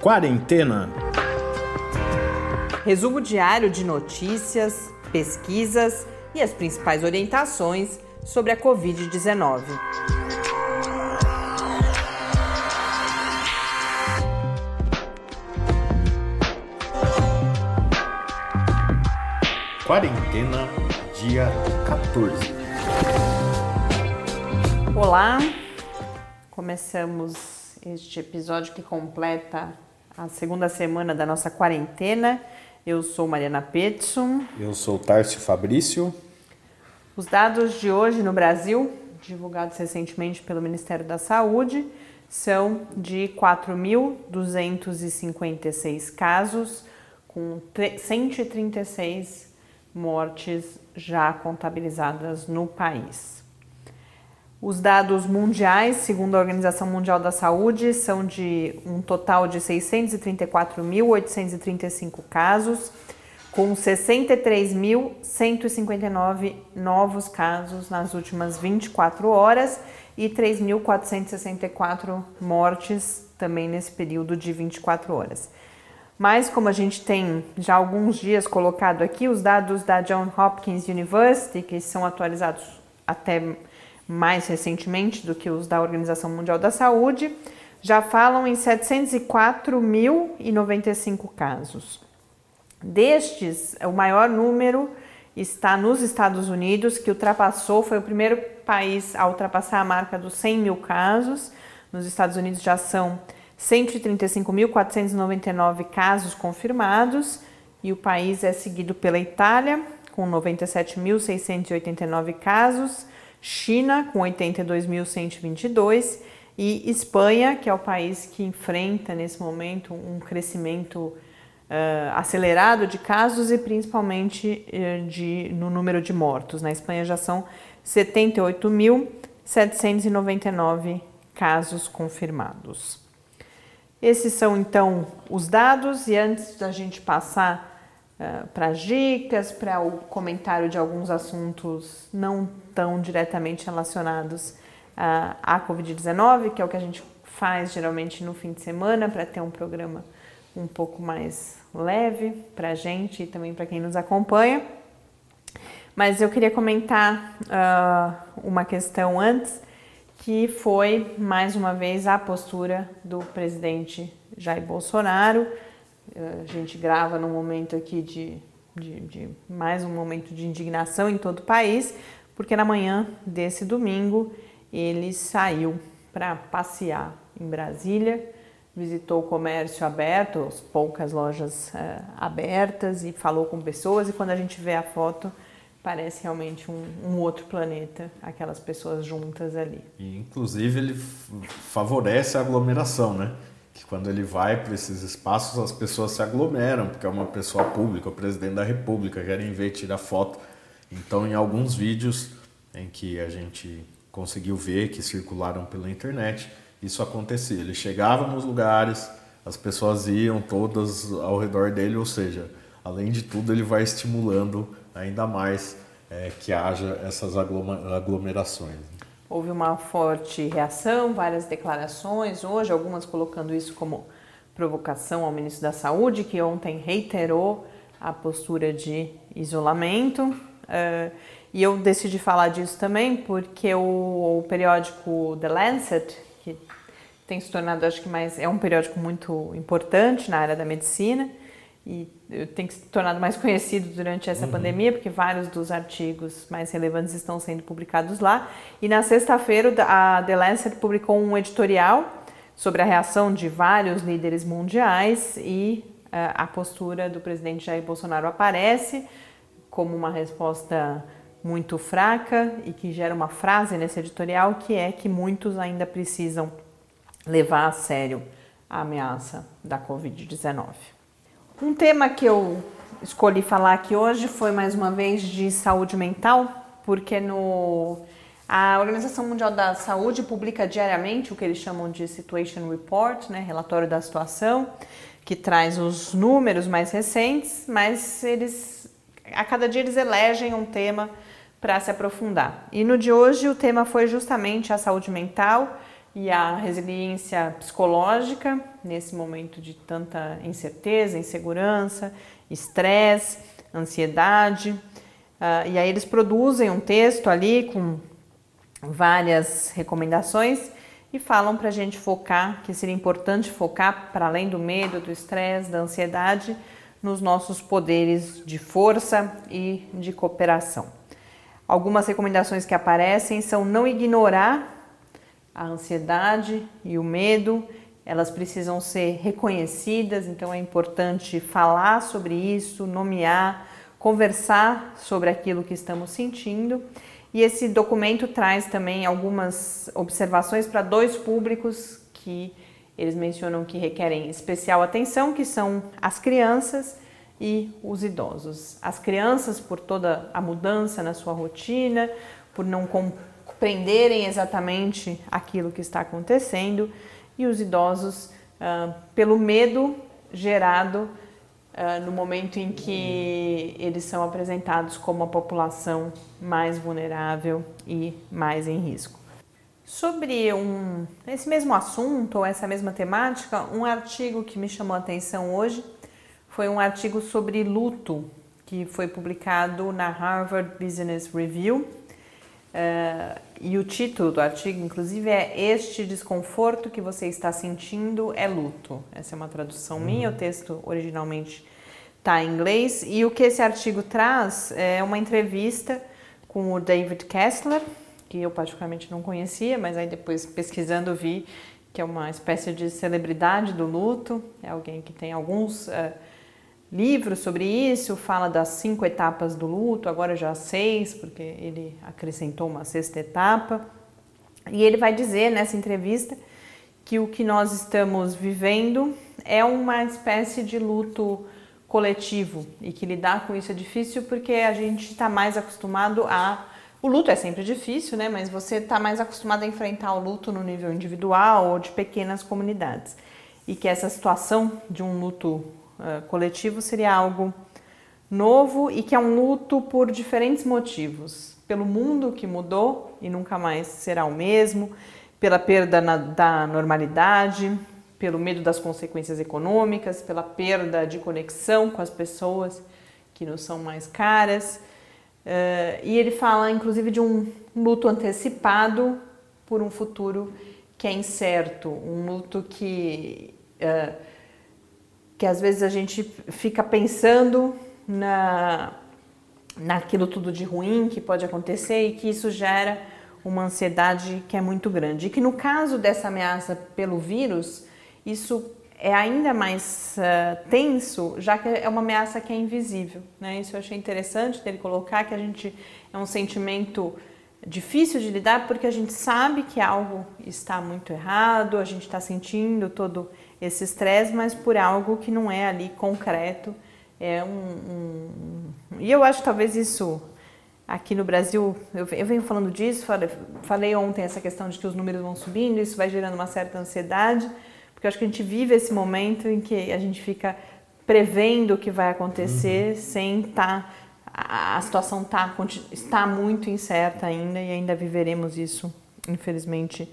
Quarentena. Resumo diário de notícias, pesquisas e as principais orientações sobre a Covid-19. Quarentena, dia 14. Olá, começamos este episódio que completa a segunda semana da nossa quarentena. Eu sou Mariana Petson. Eu sou Tárcio Fabrício. Os dados de hoje no Brasil, divulgados recentemente pelo Ministério da Saúde, são de 4.256 casos, com 136 mortes já contabilizadas no país. Os dados mundiais, segundo a Organização Mundial da Saúde, são de um total de 634.835 casos, com 63.159 novos casos nas últimas 24 horas e 3.464 mortes também nesse período de 24 horas. Mas, como a gente tem já alguns dias colocado aqui, os dados da Johns Hopkins University, que são atualizados até mais recentemente do que os da Organização Mundial da Saúde, já falam em 704.095 casos. Destes, o maior número está nos Estados Unidos, que ultrapassou, foi o primeiro país a ultrapassar a marca dos 100 mil casos. Nos Estados Unidos já são 135.499 casos confirmados e o país é seguido pela Itália, com 97.689 casos, China, com 82.122 e Espanha, que é o país que enfrenta nesse momento um crescimento uh, acelerado de casos e principalmente uh, de, no número de mortos. Na Espanha já são 78.799 casos confirmados. Esses são então os dados, e antes da gente passar para as dicas, para o comentário de alguns assuntos não tão diretamente relacionados uh, à Covid-19, que é o que a gente faz geralmente no fim de semana para ter um programa um pouco mais leve para a gente e também para quem nos acompanha. Mas eu queria comentar uh, uma questão antes que foi mais uma vez a postura do presidente Jair Bolsonaro. A gente grava num momento aqui de, de, de, mais um momento de indignação em todo o país, porque na manhã desse domingo ele saiu para passear em Brasília, visitou o comércio aberto, as poucas lojas uh, abertas e falou com pessoas. E quando a gente vê a foto, parece realmente um, um, outro planeta, aquelas pessoas juntas ali. E, inclusive, ele favorece a aglomeração, né? Que quando ele vai para esses espaços, as pessoas se aglomeram, porque é uma pessoa pública, o presidente da república, querem ver, tirar foto. Então, em alguns vídeos em que a gente conseguiu ver, que circularam pela internet, isso acontecia. Ele chegava nos lugares, as pessoas iam todas ao redor dele, ou seja, além de tudo, ele vai estimulando ainda mais é, que haja essas aglomerações. Houve uma forte reação, várias declarações hoje, algumas colocando isso como provocação ao ministro da Saúde, que ontem reiterou a postura de isolamento. Uh, e eu decidi falar disso também porque o, o, periódico The Lancet, que tem se tornado, acho que mais, é um periódico muito importante na área da medicina, e tem se tornado mais conhecido durante essa uhum. pandemia, porque vários dos artigos mais relevantes estão sendo publicados lá. E na sexta-feira, a The Lancet publicou um editorial sobre a reação de vários líderes mundiais e uh, a postura do presidente Jair Bolsonaro aparece como uma resposta muito fraca e que gera uma frase nesse editorial que é que muitos ainda precisam levar a sério a ameaça da Covid-19. Um tema que eu escolhi falar aqui hoje foi mais uma vez de saúde mental, porque no a Organização Mundial da Saúde publica diariamente o que eles chamam de Situation Report, né, relatório da situação, que traz os números mais recentes, mas eles a cada dia eles elegem um tema para se aprofundar. E no de hoje o tema foi justamente a saúde mental e a resiliência psicológica nesse momento de tanta incerteza, insegurança, estresse, ansiedade. Uh, e aí eles produzem um texto ali com várias recomendações e falam para a gente focar, que seria importante focar, para além do medo, do estresse, da ansiedade, nos nossos poderes de força e de cooperação. Algumas recomendações que aparecem são não ignorar a ansiedade e o medo, elas precisam ser reconhecidas, então é importante falar sobre isso, nomear, conversar sobre aquilo que estamos sentindo. E esse documento traz também algumas observações para dois públicos que eles mencionam que requerem especial atenção, que são as crianças e os idosos. As crianças por toda a mudança na sua rotina, por não compreenderem exatamente aquilo que está acontecendo, e os idosos uh, pelo medo gerado uh, no momento em que eles são apresentados como a população mais vulnerável e mais em risco. Sobre um, esse mesmo assunto ou essa mesma temática, um artigo que me chamou a atenção hoje foi um artigo sobre luto que foi publicado na Harvard Business Review. Uh, e o título do artigo, inclusive, é Este desconforto que você está sentindo é luto. Essa é uma tradução minha, o texto originalmente está em inglês. E o que esse artigo traz é uma entrevista com o David Kessler, que eu particularmente não conhecia, mas aí depois pesquisando vi que é uma espécie de celebridade do luto, é alguém que tem alguns uh, livros sobre isso, fala das cinco etapas do luto, agora já seis, porque ele acrescentou uma sexta etapa. E ele vai dizer nessa entrevista que o que nós estamos vivendo é uma espécie de luto coletivo e que lidar com isso é difícil porque a gente está mais acostumado a. O luto é sempre difícil, né? Mas você está mais acostumado a enfrentar o luto no nível individual ou de pequenas comunidades. E que essa situação de um luto uh, coletivo seria algo novo e que é um luto por diferentes motivos. Pelo mundo que mudou e nunca mais será o mesmo, pela perda na, da normalidade, pelo medo das consequências econômicas, pela perda de conexão com as pessoas que nos são mais caras. Uh, e ele fala, inclusive, de um luto antecipado por um futuro que é incerto, um luto que, uh, que às vezes a gente fica pensando na, naquilo tudo de ruim que pode acontecer e que isso gera uma ansiedade que é muito grande. E que no caso dessa ameaça pelo vírus, isso é ainda mais uh, tenso, já que é uma ameaça que é invisível. Né? Isso eu achei interessante dele colocar, que a gente é um sentimento difícil de lidar porque a gente sabe que algo está muito errado, a gente está sentindo todo esse estresse, mas por algo que não é ali concreto. É um, um, e eu acho que talvez isso aqui no Brasil, eu, eu venho falando disso, falei, falei ontem essa questão de que os números vão subindo, isso vai gerando uma certa ansiedade. Porque eu acho que a gente vive esse momento em que a gente fica prevendo o que vai acontecer uhum. sem estar. Tá, a, a situação tá, está muito incerta ainda e ainda viveremos isso, infelizmente,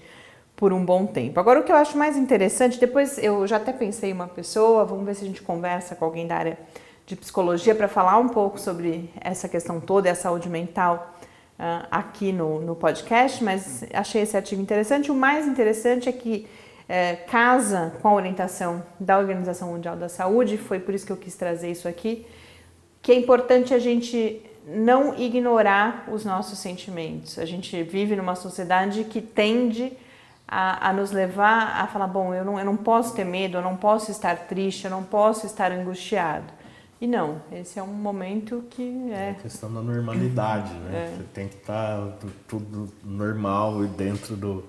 por um bom tempo. Agora, o que eu acho mais interessante, depois eu já até pensei em uma pessoa, vamos ver se a gente conversa com alguém da área de psicologia para falar um pouco sobre essa questão toda e a saúde mental uh, aqui no, no podcast, mas achei esse artigo interessante. O mais interessante é que é, casa com a orientação da Organização Mundial da Saúde, foi por isso que eu quis trazer isso aqui, que é importante a gente não ignorar os nossos sentimentos. A gente vive numa sociedade que tende a, a, nos levar a falar: bom, eu não, eu não posso ter medo, eu não posso estar triste, eu não posso estar angustiado. E não, esse é um momento que é. É a questão da normalidade, né? É. Você tem que estar tudo normal e dentro do,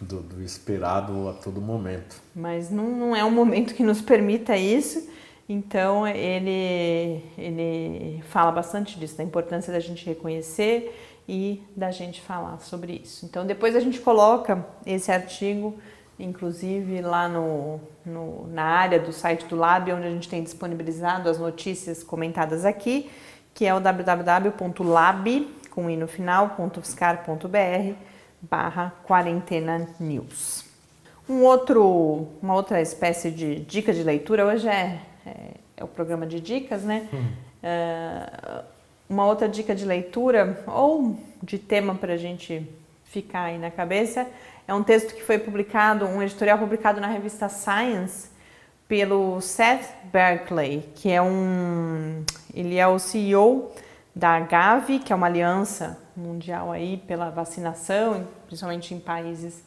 do, do, esperado a todo momento. Mas não, não é um momento que nos permita isso, então ele, ele fala bastante disso, da importância da gente reconhecer e da gente falar sobre isso. Então depois a gente coloca esse artigo, inclusive lá no, no, na área do site do Lab, onde a gente tem disponibilizado as notícias comentadas aqui, que é o www.lab, com i no final, .fiscar.br, barra quarentena news. Um outro, uma outra espécie de dica de leitura, hoje é, é, é o programa de dicas, né? Hum. Uh, uma outra dica de leitura ou de tema para a gente ficar aí na cabeça é um texto que foi publicado, um editorial publicado na revista Science pelo Seth Berkley, que é um, ele é o CEO da Gavi, que é uma aliança mundial aí pela vacinação, principalmente em países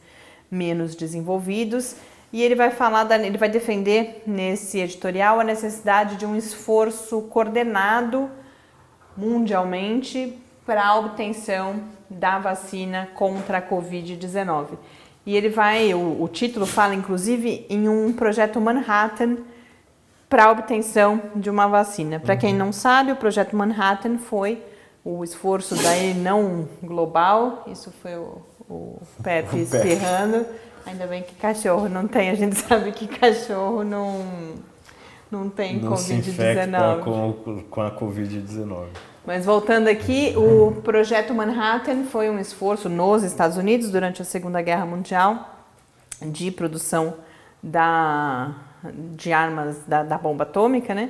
menos desenvolvidos. E ele vai falar, da, ele vai defender nesse editorial a necessidade de um esforço coordenado mundialmente para a obtenção da vacina contra a Covid-19. E ele vai, o, o, título fala inclusive em um projeto Manhattan para a obtenção de uma vacina. Para quem uhum. não sabe, o projeto Manhattan foi o esforço daí não global, isso foi o, o Pepe espirrando. Ainda bem que cachorro não tem, a gente sabe que cachorro não, não tem Covid-19. Com, com a Covid-19. Mas voltando aqui, o projeto Manhattan foi um esforço nos Estados Unidos durante a Segunda Guerra Mundial de produção da, de armas da, da bomba atômica, né?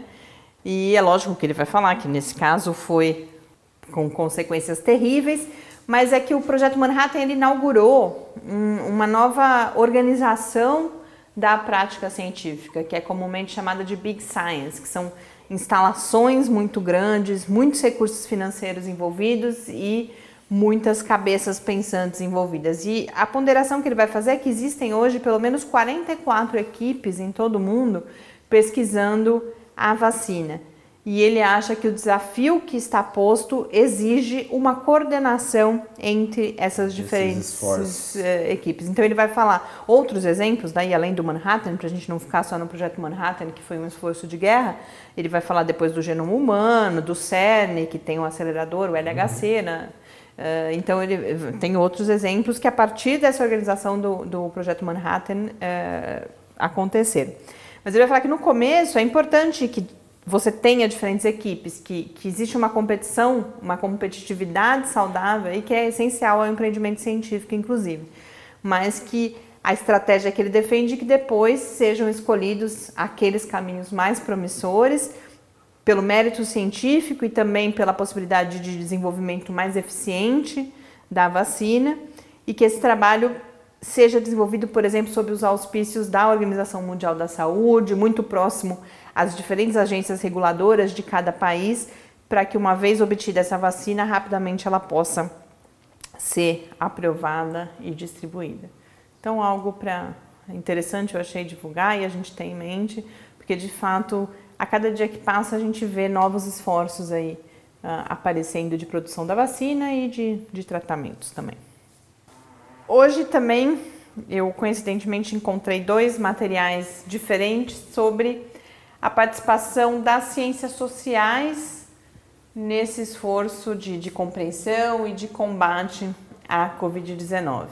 E é lógico que ele vai falar que nesse caso foi com consequências terríveis, mas é que o projeto Manhattan ele inaugurou um, uma nova organização da prática científica, que é comumente chamada de Big Science, que são instalações muito grandes, muitos recursos financeiros envolvidos e muitas cabeças pensantes envolvidas. E a ponderação que ele vai fazer é que existem hoje pelo menos 44 equipes em todo o mundo pesquisando a vacina e ele acha que o desafio que está posto exige uma coordenação entre essas diferentes uh, equipes. Então ele vai falar outros exemplos, daí além do Manhattan, para a gente não ficar só no projeto Manhattan, que foi um esforço de guerra, ele vai falar depois do genoma humano, do CERN, que tem o um acelerador, o LHC, uhum. né? Uh, então ele tem outros exemplos que a partir dessa organização do, do projeto Manhattan uh, aconteceram. Mas ele vai falar que no começo é importante que você tenha diferentes equipes, que, que existe uma competição, uma competitividade saudável e que é essencial ao empreendimento científico, inclusive. Mas que a estratégia que ele defende é que depois sejam escolhidos aqueles caminhos mais promissores pelo mérito científico e também pela possibilidade de desenvolvimento mais eficiente da vacina e que esse trabalho seja desenvolvido, por exemplo, sob os auspícios da Organização Mundial da Saúde, muito próximo às diferentes agências reguladoras de cada país, para que uma vez obtida essa vacina, rapidamente ela possa ser aprovada e distribuída. Então, algo para interessante eu achei divulgar e a gente tem em mente, porque de fato, a cada dia que passa, a gente vê novos esforços aí uh, aparecendo de produção da vacina e de, de tratamentos também. Hoje também eu coincidentemente encontrei dois materiais diferentes sobre a participação das ciências sociais nesse esforço de, de compreensão e de combate à Covid-19.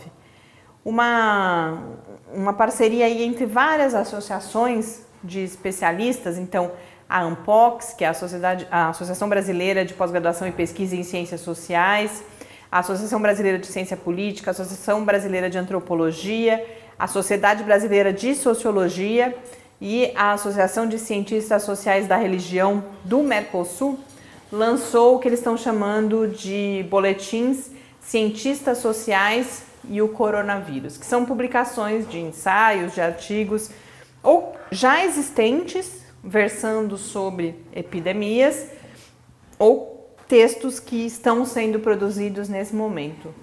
Uma, uma parceria aí entre várias associações de especialistas, então a ANPOX, que é a, Sociedade, a Associação Brasileira de Pós-Graduação e Pesquisa em Ciências Sociais, a Associação Brasileira de Ciência Política, a Associação Brasileira de Antropologia, a Sociedade Brasileira de Sociologia e a Associação de Cientistas Sociais da Religião do Mercosul lançou o que eles estão chamando de boletins Cientistas Sociais e o Coronavírus, que são publicações de ensaios, de artigos ou já existentes versando sobre epidemias ou textos que estão sendo produzidos nesse momento.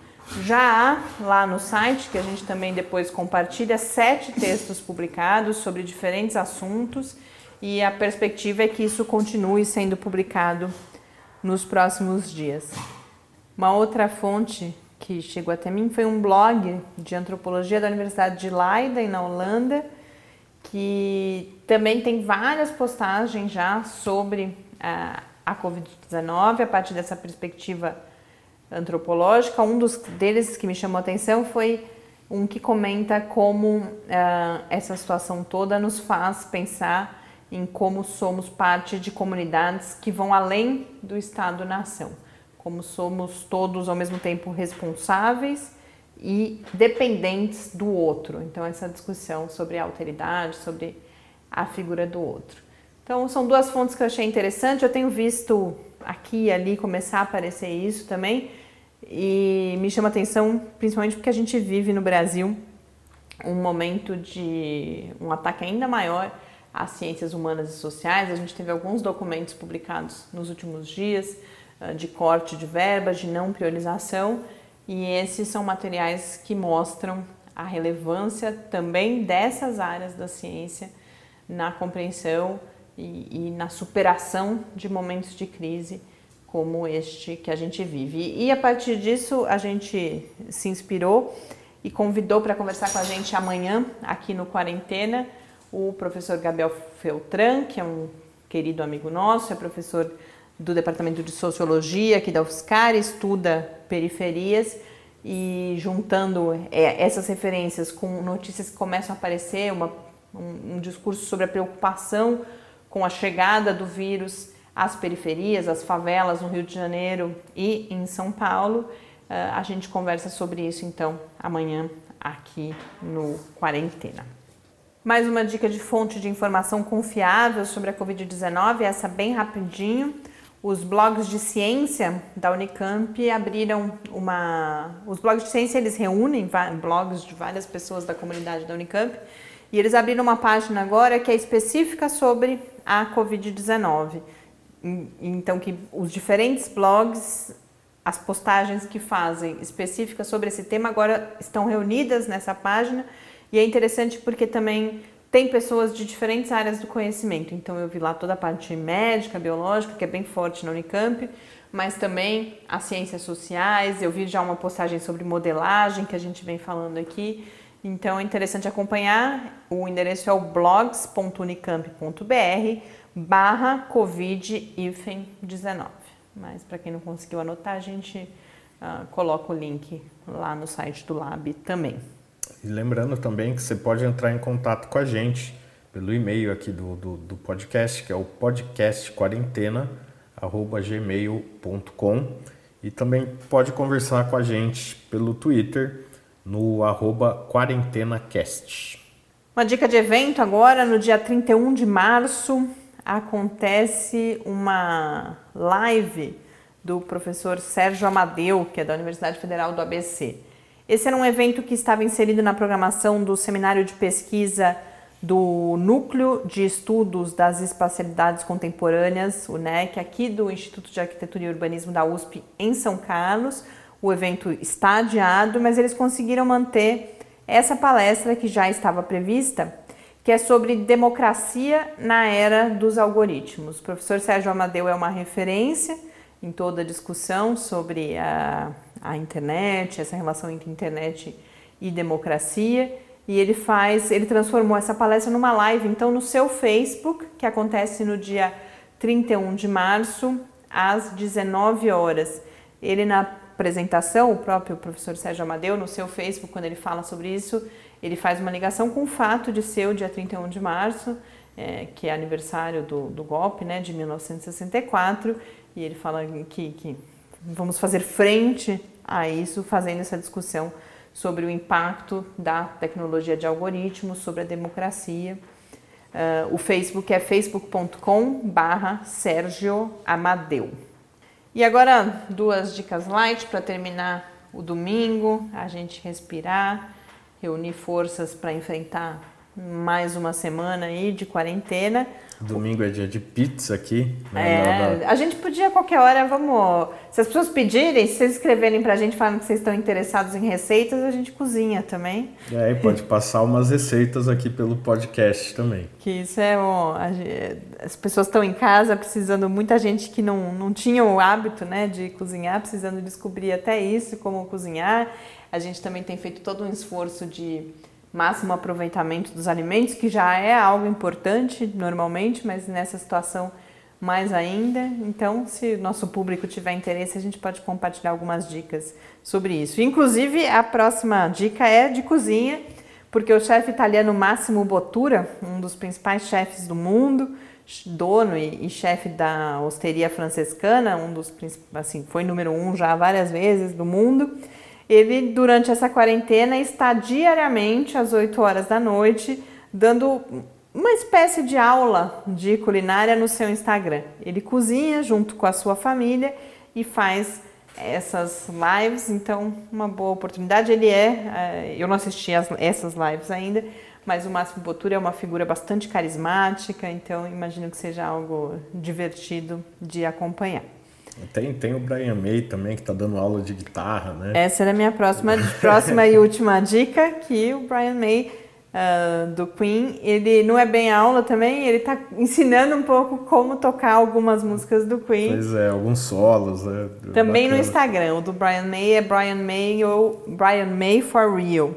Já há lá no site, que a gente também depois compartilha, sete textos publicados sobre diferentes assuntos e a perspectiva é que isso continue sendo publicado nos próximos dias. Uma outra fonte que chegou até mim foi um blog de antropologia da Universidade de Leiden, na Holanda, que também tem várias postagens já sobre a a Covid-19 a partir dessa perspectiva antropológica. Um dos deles que me chamou a atenção foi um que comenta como uh, essa situação toda nos faz pensar em como somos parte de comunidades que vão além do Estado-nação, como somos todos ao mesmo tempo responsáveis e dependentes do outro. Então, essa discussão sobre a alteridade, sobre a figura do outro. Então, são duas fontes que eu achei interessante. Eu tenho visto aqui e ali começar a aparecer isso também, e me chama atenção principalmente porque a gente vive no Brasil um momento de um ataque ainda maior às ciências humanas e sociais. A gente teve alguns documentos publicados nos últimos dias ah, de corte de verbas, de não priorização, e esses são materiais que mostram a relevância também dessas áreas da ciência na compreensão e, e na superação de momentos de crise como este que a gente vive. E a partir disso a gente se inspirou e convidou para conversar com a gente amanhã aqui no Quarentena o professor Gabriel Feltran, que é um querido amigo nosso, é professor do Departamento de Sociologia aqui da UFSCar, estuda periferias e juntando é, essas referências com notícias que começam a aparecer, uma, um, um discurso sobre a preocupação com a chegada do vírus às periferias, às favelas no Rio de Janeiro e em São Paulo. Uh, a gente conversa sobre isso então amanhã aqui no Quarentena. Mais uma dica de fonte de informação confiável sobre a Covid-19, essa bem rapidinho. Os blogs de ciência da Unicamp abriram uma. Os blogs de ciência eles reúnem blogs de várias pessoas da comunidade da Unicamp e eles abriram uma página agora que é específica sobre a Covid-19. Então, que os diferentes blogs, as postagens que fazem específicas sobre esse tema agora estão reunidas nessa página e é interessante porque também tem pessoas de diferentes áreas do conhecimento. Então eu vi lá toda a parte médica, biológica, que é bem forte na Unicamp, mas também as ciências sociais. Eu vi já uma postagem sobre modelagem que a gente vem falando aqui. Então é interessante acompanhar. O endereço é o blogs.unicamp.br barra Covid-19. Mas para quem não conseguiu anotar, a gente uh, coloca o link lá no site do Lab também. E lembrando também que você pode entrar em contato com a gente pelo e-mail aqui do, do, do podcast, que é o podcastquarentena.gmail.com e também pode conversar com a gente pelo Twitter no arroba quarentenacast. Uma dica de evento agora, no dia 31 de março, acontece uma live do professor Sérgio Amadeu, que é da Universidade Federal do ABC. Esse era um evento que estava inserido na programação do Seminário de Pesquisa do Núcleo de Estudos das Espacialidades Contemporâneas, o NEC, aqui do Instituto de Arquitetura e Urbanismo da USP em São Carlos. O evento está adiado, mas eles conseguiram manter essa palestra que já estava prevista, que é sobre democracia na era dos algoritmos. O professor Sérgio Amadeu é uma referência em toda a discussão sobre a a internet, essa relação entre internet e democracia. E ele faz, ele transformou essa palestra numa live, então, no seu Facebook, que acontece no dia 31 de março, às 19 horas. Ele, na apresentação, o próprio professor Sérgio Amadeu, no seu Facebook, quando ele fala sobre isso, ele faz uma ligação com o fato de ser o dia 31 de março, é, que é aniversário do, do golpe né, de 1964, e ele fala que, que vamos fazer frente a isso, fazendo essa discussão sobre o impacto da tecnologia de algoritmos sobre a democracia. Uh, o Facebook é facebook.com barra Sérgio Amadeu. E agora duas dicas light para terminar o domingo, a gente respirar, reunir forças para enfrentar mais uma semana aí de quarentena. Domingo é dia de pizza aqui. Né? É, a gente podia a qualquer hora, vamos. Se as pessoas pedirem, se vocês escreverem pra gente falando que vocês estão interessados em receitas, a gente cozinha também. E pode passar umas receitas aqui pelo podcast também. Que isso é bom. As pessoas estão em casa precisando, muita gente que não, não tinha o hábito né, de cozinhar, precisando descobrir até isso, como cozinhar. A gente também tem feito todo um esforço de máximo aproveitamento dos alimentos, que já é algo importante normalmente, mas nessa situação mais ainda. Então, se nosso público tiver interesse, a gente pode compartilhar algumas dicas sobre isso. Inclusive, a próxima dica é de cozinha, porque o chefe italiano Massimo Bottura, um dos principais chefes do mundo, dono e, e chefe da Osteria Francescana, um dos assim, foi número um já várias vezes do mundo, ele durante essa quarentena está diariamente às 8 horas da noite dando uma espécie de aula de culinária no seu Instagram. Ele cozinha junto com a sua família e faz essas lives, então uma boa oportunidade. Ele é, eu não assisti as, essas lives ainda, mas o Máximo Botura é uma figura bastante carismática, então imagino que seja algo divertido de acompanhar. Tem, tem o Brian May também, que está dando aula de guitarra, né? Essa era a minha próxima, próxima e última dica, que o Brian May uh, do Queen, ele não é bem aula também, ele está ensinando um pouco como tocar algumas músicas do Queen. Pois é, alguns solos. Né? Também Bacana. no Instagram, o do Brian May é Brian May ou Brian May for Real.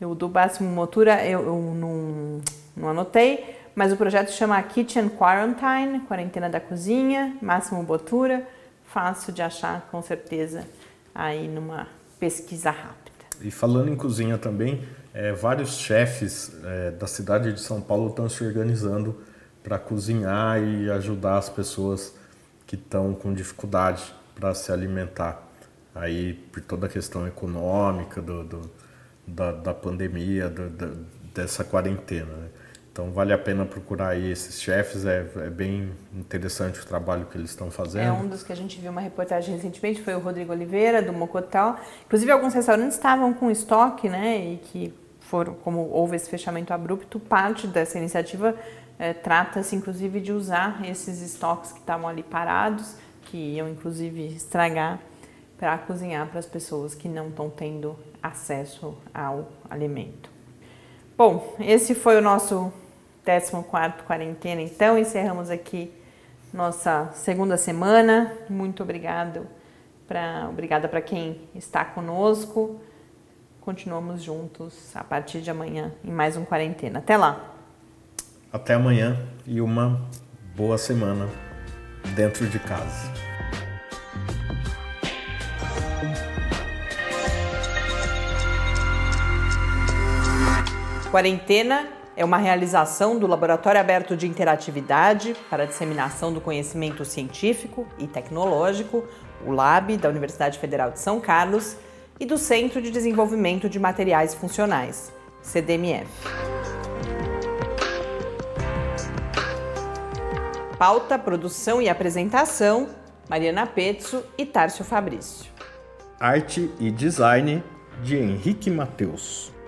O do Máximo Motura eu, eu não, não anotei, mas o projeto chama Kitchen Quarantine, Quarentena da Cozinha, Máximo Botura, fácil de achar com certeza aí numa pesquisa rápida. E falando em cozinha também, é, vários chefes é, da cidade de São Paulo estão se organizando para cozinhar e ajudar as pessoas que estão com dificuldade para se alimentar. Aí, por toda a questão econômica do, do da, da, pandemia, do, da, dessa quarentena. Né? Então vale a pena procurar aí esses chefes, é, é, bem interessante o trabalho que eles estão fazendo. É um dos que a gente viu uma reportagem recentemente, foi o Rodrigo Oliveira, do Mocotal. Inclusive alguns restaurantes estavam com estoque, né, e que foram, como houve esse fechamento abrupto, parte dessa iniciativa é, trata-se inclusive de usar esses estoques que estavam ali parados, que iam inclusive estragar, para cozinhar para as pessoas que não estão tendo acesso ao alimento. Bom, esse foi o nosso 14 quarentena, então encerramos aqui nossa segunda semana. Muito obrigado pra, obrigada para quem está conosco. Continuamos juntos a partir de amanhã em mais um quarentena. Até lá. Até amanhã e uma boa semana dentro de casa. Quarentena é uma realização do Laboratório Aberto de Interatividade para Disseminação do Conhecimento Científico e Tecnológico, o LAB, da Universidade Federal de São Carlos, e do Centro de Desenvolvimento de Materiais Funcionais, CDMF. Pauta, produção e apresentação: Mariana Pezzo e Tárcio Fabrício. Arte e design de Henrique Mateus.